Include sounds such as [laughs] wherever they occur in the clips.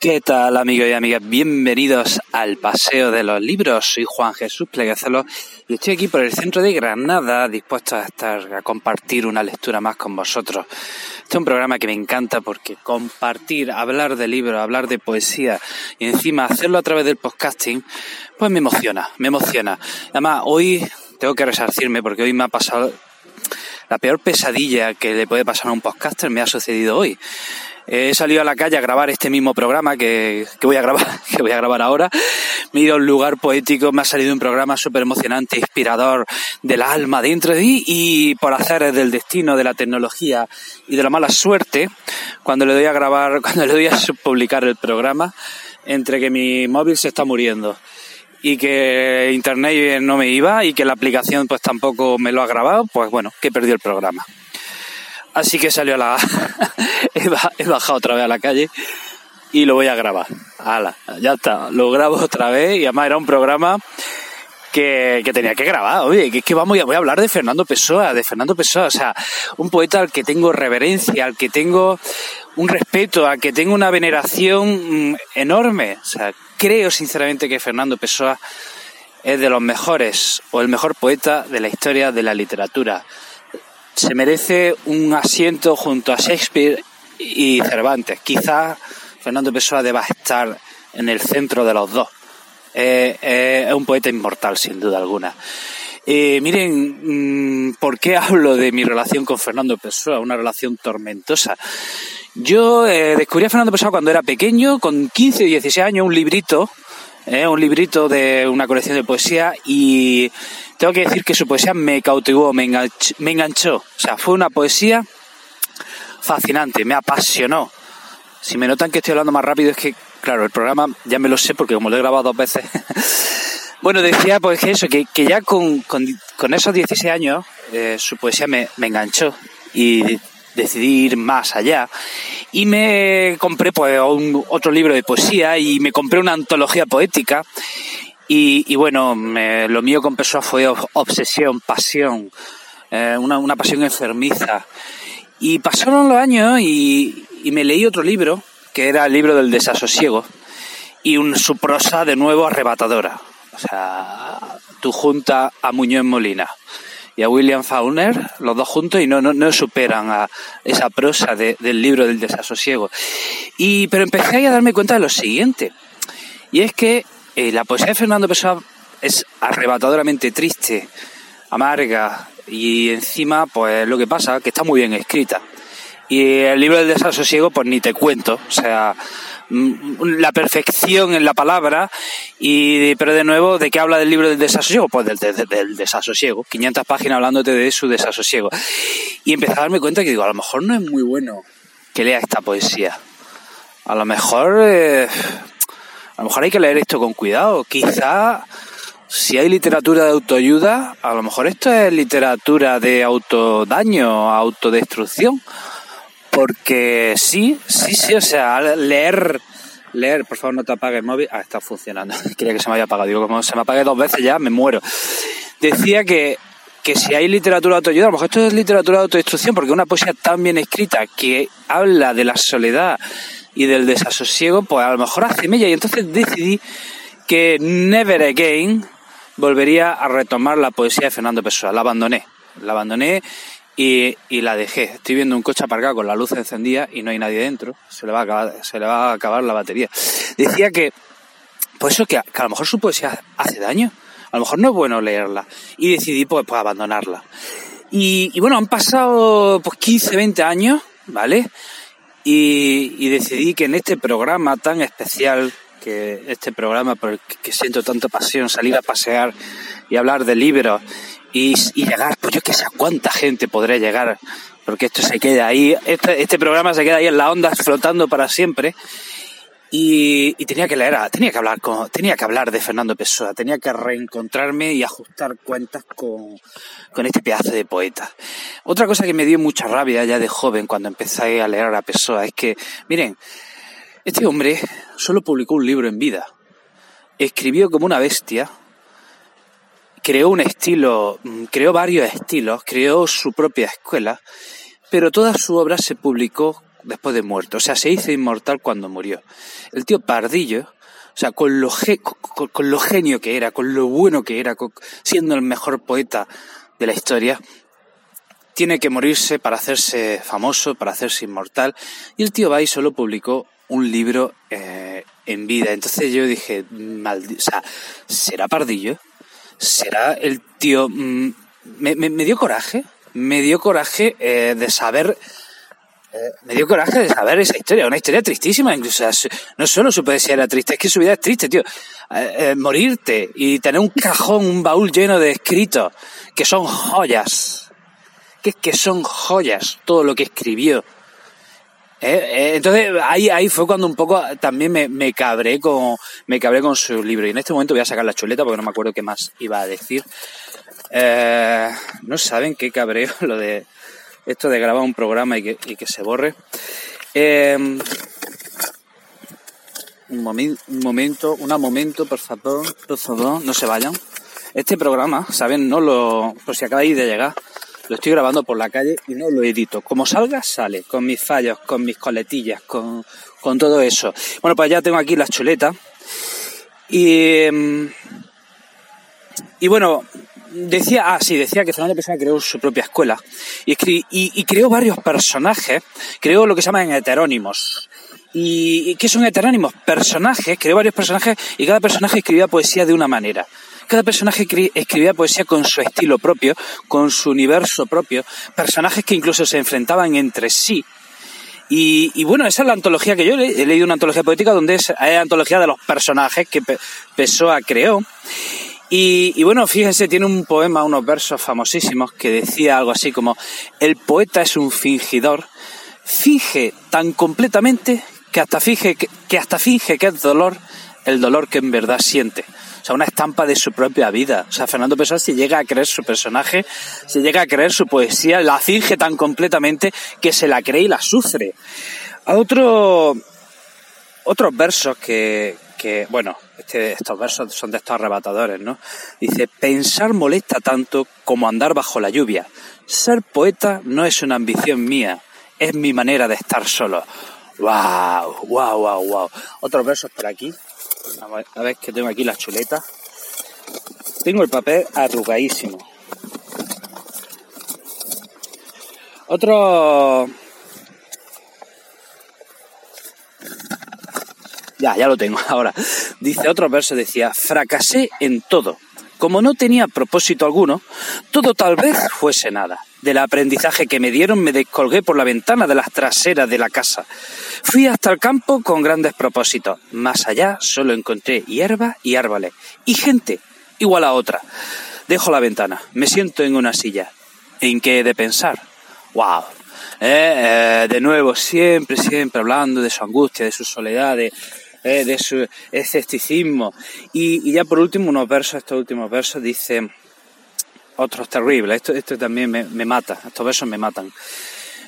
¿Qué tal amigos y amigas? Bienvenidos al Paseo de los Libros. Soy Juan Jesús Pleguezalo y estoy aquí por el centro de Granada dispuesto a estar a compartir una lectura más con vosotros. Este es un programa que me encanta porque compartir, hablar de libros, hablar de poesía y encima hacerlo a través del podcasting, pues me emociona, me emociona. Además, hoy tengo que resarcirme porque hoy me ha pasado la peor pesadilla que le puede pasar a un podcaster me ha sucedido hoy. He salido a la calle a grabar este mismo programa que, voy a grabar, [laughs] que voy a grabar ahora. Me he ido a un lugar poético, me ha salido un programa súper emocionante, inspirador del alma dentro de mí y por hacer del destino, de la tecnología y de la mala suerte, cuando le doy a grabar, [laughs] cuando le doy a publicar el programa, entre que mi móvil se está muriendo y que internet no me iba y que la aplicación pues tampoco me lo ha grabado, pues bueno, que perdió el programa. Así que salió a la... [laughs] he bajado otra vez a la calle y lo voy a grabar. Hala, ya está, lo grabo otra vez y además era un programa que, tenía que grabar. Oye, que es que vamos, voy a hablar de Fernando Pessoa, de Fernando Pessoa, o sea, un poeta al que tengo reverencia, al que tengo un respeto, al que tengo una veneración mm, enorme. O sea, creo sinceramente que Fernando Pessoa es de los mejores o el mejor poeta de la historia de la literatura se merece un asiento junto a Shakespeare y Cervantes. Quizás Fernando Pessoa deba estar en el centro de los dos. es un poeta inmortal, sin duda alguna. miren, mm, ¿por qué hablo de mi relación con Fernando Pessoa? Una relación tormentosa. Yo eh, descubrí a Fernando Pessoa cuando era pequeño, con 15 o 16 años, un librito, eh, un librito de una colección de poesía y tengo que decir que su poesía me cautivó, me enganchó, O sea, fue una poesía fascinante, me apasionó. Si me notan que estoy hablando más rápido es que, claro, el programa ya me lo sé porque como lo he grabado dos veces. [laughs] bueno, decía pues que eso, que, ya con, esos 16 años eh, su poesía me, enganchó y decidí ir más allá y me compré pues otro libro de poesía y me compré una antología poética y, bueno, lo mío con Pessoa fue obsesión, pasión, eh, una, pasión enfermiza. Y pasaron los años y, me leí otro libro, que era el libro del desasosiego, y un, su prosa de nuevo arrebatadora. O sea, tú junta a Muñoz Molina y a William Faulkner, los dos juntos, y no, no, no superan a esa prosa del libro del desasosiego. Y, pero empecé a darme cuenta de lo siguiente, y es que eh, la poesía de Fernando Pessoa es arrebatadoramente triste, amarga y encima, pues lo que pasa, que está muy bien escrita. Y el libro del desasosiego, pues ni te cuento, o sea, mm, la perfección en la palabra, y pero de nuevo, ¿de qué habla del libro del desasosiego? Pues del, desasosiego, 500 páginas hablándote de su desasosiego. Y empecé a darme cuenta que digo, a lo mejor no es muy bueno que lea esta poesía. A lo mejor, eh, a lo mejor hay que leer esto con cuidado. Quizá si hay literatura de autoayuda, a lo mejor esto es literatura de autodaño, autodestrucción. Porque sí, sí, sí, o sea, leer, leer, por favor no te apagues el móvil. Ah, está funcionando. [laughs] Quería que se me haya apagado. Digo, como se me apague dos veces ya, me muero. Decía que, que si hay literatura de autoayuda, a lo mejor esto es literatura de autodestrucción, porque una poesía tan bien escrita que habla de la soledad, y del desasosiego, pues a lo mejor hace mella. Y entonces decidí que Never Again volvería a retomar la poesía de Fernando Pessoa. La abandoné, la abandoné y, la dejé. Estoy viendo un coche aparcado con la luz encendida y no hay nadie dentro. Se le va a acabar, se le va a acabar la batería. Decía que, pues eso, que a, lo mejor su poesía hace daño. A lo mejor no es bueno leerla. Y decidí, pues, pues abandonarla. Y, y, bueno, han pasado pues 15, 20 años, ¿vale? Y, decidí que en este programa tan especial, que este programa por el que siento tanta pasión, salir a pasear y hablar de libros y, llegar, pues yo que sé cuánta gente podré llegar, porque esto se queda ahí, este, este programa se queda ahí en la onda flotando para siempre. Y, tenía que leer, tenía que hablar con, tenía que hablar de Fernando Pessoa, tenía que reencontrarme y ajustar cuentas con, con este pedazo de poeta. Otra cosa que me dio mucha rabia ya de joven cuando empecé a leer a Pessoa es que, miren, este hombre solo publicó un libro en vida. Escribió como una bestia, creó un estilo, mm, creó varios estilos, creó su propia escuela, pero toda su obra se publicó después de muerto. O sea, se hizo inmortal cuando murió. El tío Pardillo, o sea, con lo, con, lo genio que era, con lo bueno que era, siendo el mejor poeta de la historia, tiene que morirse para hacerse famoso, para hacerse inmortal. Y el tío va y solo publicó un libro eh, en vida. Entonces yo dije, o sea, ¿será Pardillo? ¿Será el tío? Mm, me, me, dio coraje, me dio coraje eh, de saber eh, me dio coraje de saber esa historia, una historia tristísima, incluso no solo su poesía era triste, es que su vida es triste, tío. morirte y tener un cajón, un baúl lleno de escritos que son joyas, que, que son joyas todo lo que escribió. Eh, eh, entonces ahí, ahí fue cuando un poco también me, me, cabré con me cabré con su libro. Y en este momento voy a sacar la chuleta porque no me acuerdo qué más iba a decir. Eh, no saben qué cabreo [laughs] lo de esto de grabar un programa y que, y que se borre. Un, un momento un momento por favor por favor no se vayan. Este programa saben no lo por si acabáis de llegar lo estoy grabando por la calle y no lo edito. Como salga, sale, con mis fallos, con mis coletillas, con, todo eso. Bueno, pues ya tengo aquí las chuletas. Y, em, y bueno, decía, ah, sí, decía que Fernando Pessoa creó su propia escuela y, y, creó varios personajes, creó lo que se llaman heterónimos. ¿Y, y qué son heterónimos? Personajes, creó varios personajes y cada personaje escribía poesía de una manera. Cada personaje escribía poesía con su estilo propio, con su universo propio, personajes que incluso se enfrentaban entre sí. Y, bueno, esa es la antología que yo he, leído una antología poética donde es, la antología de los personajes que Pessoa creó. Y, y, bueno, fíjense, tiene un poema, unos versos famosísimos que decía algo así como, el poeta es un fingidor, finge tan completamente que hasta finge que, que hasta finge que es dolor el dolor que en verdad siente sea, una estampa de su propia vida. O sea, Fernando Pessoa se llega a creer su personaje, se llega a creer su poesía, la finge tan completamente que se la cree y la sufre. Otro, otros versos que, que bueno, este, estos versos son de estos arrebatadores, ¿no? Dice, pensar molesta tanto como andar bajo la lluvia. Ser poeta no es una ambición mía, es mi manera de estar solo. ¡Wow! ¡Wow, wow, wow! Otros versos por aquí. A ver que tengo aquí las chuletas. Tengo el papel arrugadísimo. Otro... Ya, ya lo tengo [laughs] ahora. Dice otro verso, decía, fracasé en todo. Como no tenía propósito alguno, todo tal vez fuese nada. Del aprendizaje que me dieron me descolgué por la ventana de las traseras de la casa. Fui hasta el campo con grandes propósitos. Más allá solo encontré hierba y árboles. Y gente, igual a otra. Dejo la ventana, me siento en una silla. ¿En qué he de pensar? ¡Wow! Eh, eh, de nuevo, siempre, siempre hablando de su angustia, de su soledad, eh, de su escepticismo. Y, y, ya por último, unos versos, estos últimos versos, dice otros terribles. Esto, también me, me mata, estos versos me matan.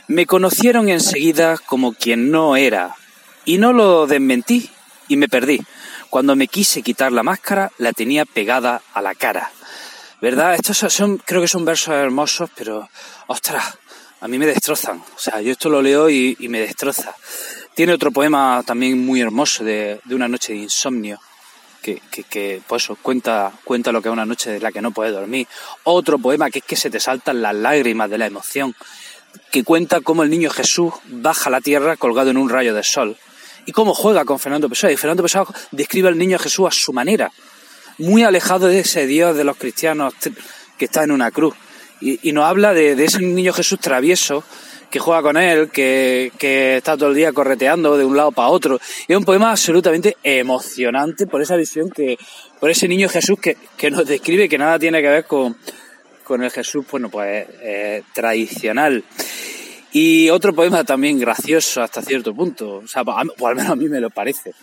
Me conocieron enseguida como quien no era, y no lo desmentí y me perdí. Cuando me quise quitar la máscara, la tenía pegada a la cara. ¿Verdad? Estos son, creo que son versos hermosos, pero, ostras, a mí me destrozan. O sea, yo esto lo leo y, me destroza. Tiene otro poema también muy hermoso de, de una noche de insomnio, que, que, que, pues cuenta, cuenta lo que es una noche de la que no puedes dormir. Otro poema que es que se te saltan las lágrimas de la emoción, que cuenta cómo el niño Jesús baja a la tierra colgado en un rayo de sol y cómo juega con Fernando Pessoa. Y Fernando Pessoa describe al niño Jesús a su manera, muy alejado de ese Dios de los cristianos que está en una cruz. Y, nos habla de, ese niño Jesús travieso que juega con él, que, que está todo el día correteando de un lado para otro. Es un poema absolutamente emocionante por esa visión que, por ese niño Jesús que, que nos describe que nada tiene que ver con, con el Jesús, bueno, pues eh, tradicional. Y otro poema también gracioso hasta cierto punto, o sea, o al menos a mí me lo parece,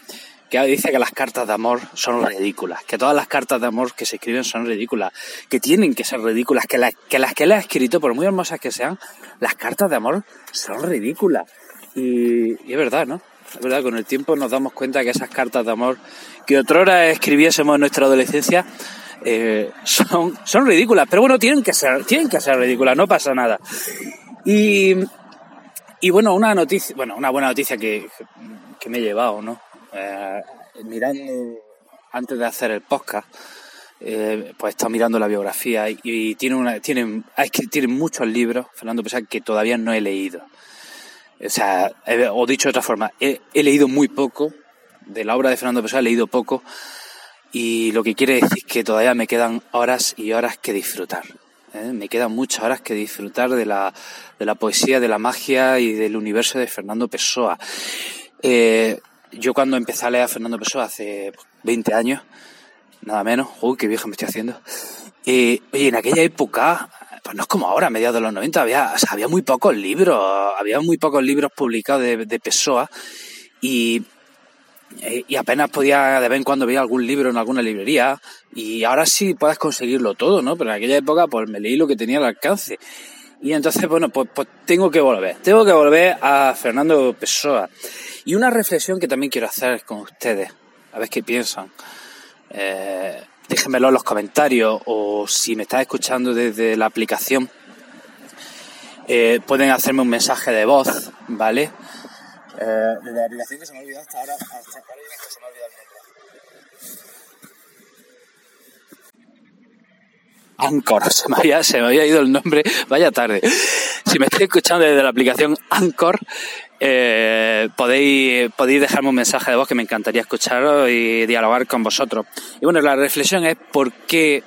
que dice que las cartas de amor son ridículas, que todas las cartas de amor que se escriben son ridículas, que tienen que ser ridículas, que, que las que él ha escrito, por muy hermosas que sean, las cartas de amor son ridículas. Y, y es verdad, ¿no? Es verdad, con el tiempo nos damos cuenta que esas cartas de amor que otrora escribiésemos en nuestra adolescencia eh, son, son ridículas, pero bueno, tienen que ser, tienen que ser ridículas, no pasa nada. Y, Y bueno, una noticia, bueno, una buena noticia que, que me he llevado, ¿no? Eh, mirando antes de hacer el podcast, eh, pues he estado mirando la biografía y, tiene una, tiene, tiene muchos libros, Fernando Pessoa, que todavía no he leído. O sea, o dicho de otra forma, he, leído muy poco, de la obra de Fernando Pessoa he leído poco, y lo que quiere decir que todavía me quedan horas y horas que disfrutar. ¿eh? Me quedan muchas horas que disfrutar de la, de la poesía, de la magia y del universo de Fernando Pessoa. Yo cuando empecé a leer a Fernando Pessoa hace 20 años, nada menos, uy, qué viejo me estoy haciendo. Y, oye, en aquella época, pues no es como ahora, a mediados de los 90, había, había muy pocos libros, había muy pocos libros publicados de, de Pessoa y, y apenas podía, de vez en cuando veía algún libro en alguna librería y ahora sí puedes conseguirlo todo, ¿no? Pero en aquella época pues me leí lo que tenía al alcance. Y entonces, bueno, pues, pues tengo que volver, tengo que volver a Fernando Pessoa. Y una reflexión que también quiero hacer con ustedes, a ver qué piensan. Eh, déjenmelo en los comentarios o si me estás escuchando desde la aplicación, eh, pueden hacerme un mensaje de voz, ¿vale? Eh, la aplicación que se me ha olvidado hasta ahora, hasta ahora que se me ha olvidado el nombre. Anchor, se me, había, se me había ido el nombre, vaya tarde. Si me estoy escuchando desde la aplicación Anchor, eh, podéis, podéis dejarme un mensaje de voz que me encantaría escucharos y dialogar con vosotros. Y bueno, la reflexión es por qué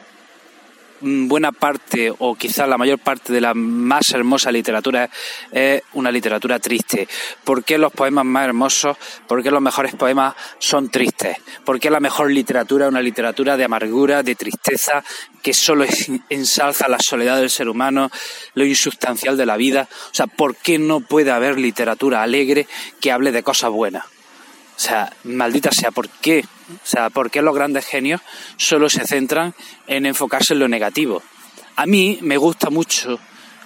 buena parte o quizás la mayor parte de la más hermosa literatura es una literatura triste. ¿Por qué los poemas más hermosos, por qué los mejores poemas son tristes? ¿Por qué la mejor literatura es una literatura de amargura, de tristeza, que solo ensalza la soledad del ser humano, lo insustancial de la vida? O sea, ¿por qué no puede haber literatura alegre que hable de cosas buenas? O sea, maldita sea, ¿por qué? O sea, ¿por qué los grandes genios solo se centran en enfocarse en lo negativo? A mí me gusta mucho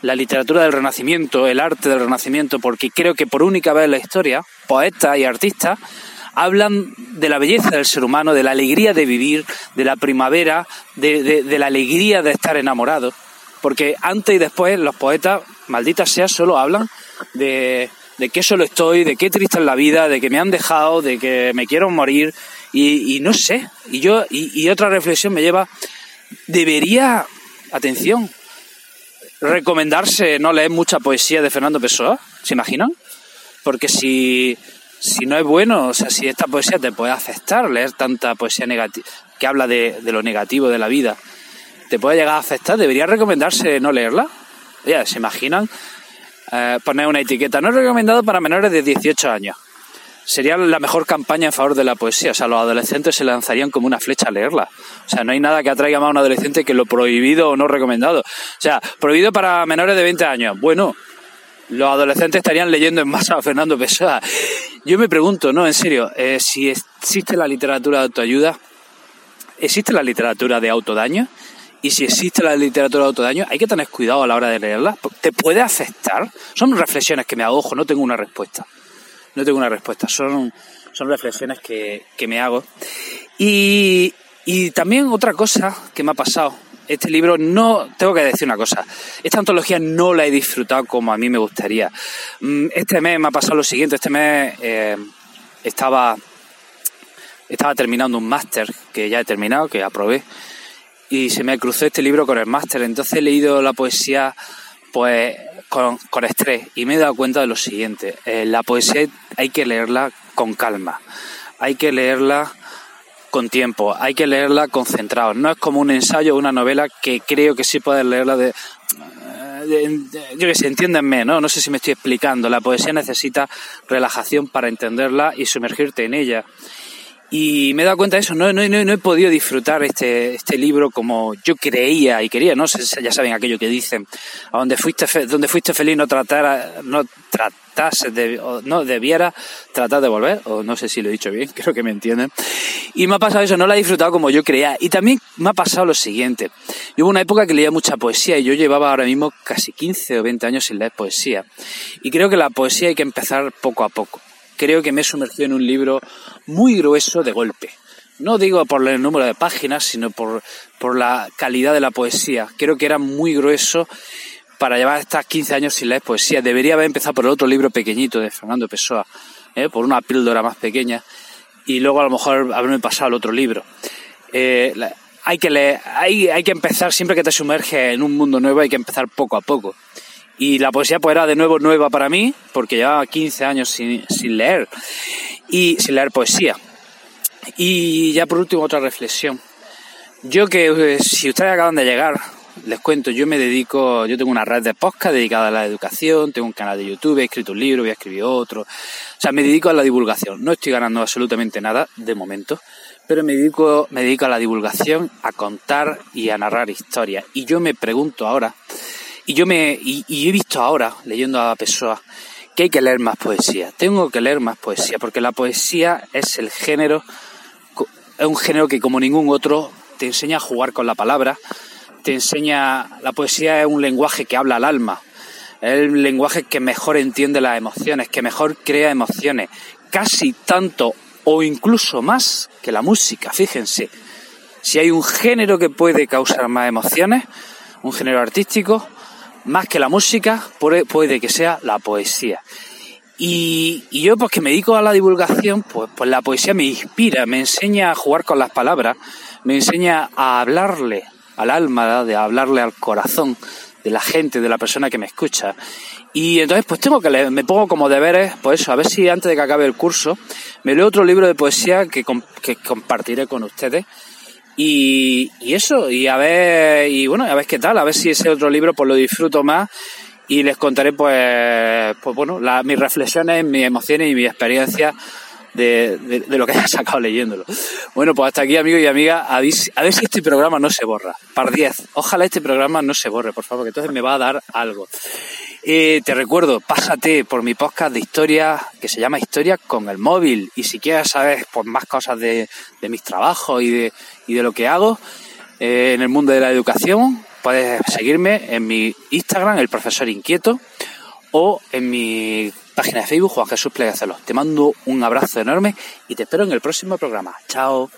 la literatura del Renacimiento, el arte del Renacimiento, porque creo que por única vez en la historia, poetas y artistas hablan de la belleza del ser humano, de la alegría de vivir, de la primavera, de, la alegría de estar enamorado. Porque antes y después los poetas, malditas sea, solo hablan de, de qué solo estoy, de qué triste es la vida, de que me han dejado, de que me quiero morir y, no sé. Y yo y, otra reflexión me lleva, debería, atención, recomendarse no leer mucha poesía de Fernando Pessoa, ¿se imaginan? Porque si, si no es bueno, o sea, si esta poesía te puede afectar, leer tanta poesía negativa que habla de, de lo negativo de la vida, te puede llegar a afectar, debería recomendarse no leerla. Ya, ¿se imaginan? Eh, poner una etiqueta. No es recomendado para menores de 18 años. Sería la mejor campaña en favor de la poesía. O sea, los adolescentes se lanzarían como una flecha a leerla. O sea, no hay nada que atraiga más a un adolescente que lo prohibido o no recomendado. O sea, prohibido para menores de 20 años. Bueno, los adolescentes estarían leyendo en masa a Fernando Pessoa. Yo me pregunto, no, en serio, eh, si existe la literatura de autoayuda, ¿existe la literatura de autodaño? Y si existe la literatura de autodaño, hay que tener cuidado a la hora de leerla. ¿Te puede afectar? Son reflexiones que me hago, no tengo una respuesta. No tengo una respuesta, son, son reflexiones que, que me hago. Y, y también otra cosa que me ha pasado. Este libro no, tengo que decir una cosa, esta antología no la he disfrutado como a mí me gustaría. Mm, este mes me ha pasado lo siguiente, este mes eh, estaba, estaba terminando un máster que ya he terminado, que aprobé, y se me cruzó este libro con el máster. Entonces he leído la poesía pues con, estrés y me he dado cuenta de lo siguiente. Eh, la poesía hay que leerla con calma, hay que leerla con tiempo, hay que leerla concentrado. No es como un ensayo o una novela que creo que sí puedes leerla de, yo que sé, entiéndanme, ¿no? No sé si me estoy explicando. La poesía necesita relajación para entenderla y sumergirte en ella. Y me he dado cuenta de eso, no, no, no, he podido disfrutar este, este libro como yo creía y quería, ¿no? Ya saben aquello que dicen, a donde fuiste, donde fuiste feliz no tratara, no tratase de, no debiera tratar de volver, o no sé si lo he dicho bien, [laughs] creo que me entienden. Y me ha pasado eso, no la he disfrutado como yo creía. Y también me ha pasado lo siguiente, yo hubo una época que leía mucha poesía y yo llevaba ahora mismo casi 15 o 20 años sin leer poesía. Y creo que la poesía hay que empezar poco a poco creo que me he sumergido en un libro muy grueso de golpe. No digo por el número de páginas, sino por, por la calidad de la poesía. Creo que era muy grueso para llevar estas 15 años sin leer poesía. Debería haber empezado por el otro libro pequeñito de Fernando Pessoa, ¿eh? por una píldora más pequeña, y luego a lo mejor haberme pasado el otro libro. Eh, hay que leer, hay, hay que empezar, siempre que te sumerges en un mundo nuevo, hay que empezar poco a poco. Y la poesía pues era de nuevo nueva para mí, porque llevaba 15 años sin, sin leer, y sin leer poesía. Y ya por último otra reflexión. Yo que eh, si ustedes acaban de llegar, les cuento, yo me dedico, yo tengo una red de podcast dedicada a la educación, tengo un canal de YouTube, he escrito un libro, voy a escribir otro. O sea, me dedico a la divulgación. No estoy ganando absolutamente nada de momento, pero me dedico, me dedico a la divulgación, a contar y a narrar historias. Y yo me pregunto ahora, y yo me, y, he visto ahora, leyendo a Pessoa, que hay que leer más poesía. Tengo que leer más poesía, porque la poesía es el género, es un género que como ningún otro te enseña a jugar con la palabra, te enseña, la poesía es un lenguaje que habla al alma, es el lenguaje que mejor entiende las emociones, que mejor crea emociones, casi tanto o incluso más que la música, fíjense. Si hay un género que puede causar más emociones, un género artístico, más que la música, puede, que sea la poesía. Y, yo, pues que me dedico a la divulgación, pues, pues la poesía me inspira, me enseña a jugar con las palabras, me enseña a hablarle al alma, de hablarle al corazón de la gente, de la persona que me escucha. Y entonces pues tengo que leer, me pongo como deberes, pues eso, a ver si antes de que acabe el curso me leo otro libro de poesía que, que compartiré con ustedes. Y, y, eso, y a ver, y bueno, a ver qué tal, a ver si ese otro libro pues lo disfruto más y les contaré pues, pues bueno, mis reflexiones, mis emociones y mis experiencias de, de, lo que [laughs] haya sacado leyéndolo. Bueno, pues hasta aquí, amigos y amigas. A ver, si este programa no se borra. Par 10. Ojalá este programa no se borre, por favor, que entonces me va a dar algo. Eh, te recuerdo, pásate por mi podcast de historia que se llama Historia con el móvil. Y si quieres saber pues, más cosas de, de mis trabajos y de, y de lo que hago eh, en el mundo de la educación, puedes seguirme en mi Instagram, el profesor inquieto, o en mi página de Facebook, Juan Jesús Plegacelos. Te mando un abrazo enorme y te espero en el próximo programa. Chao.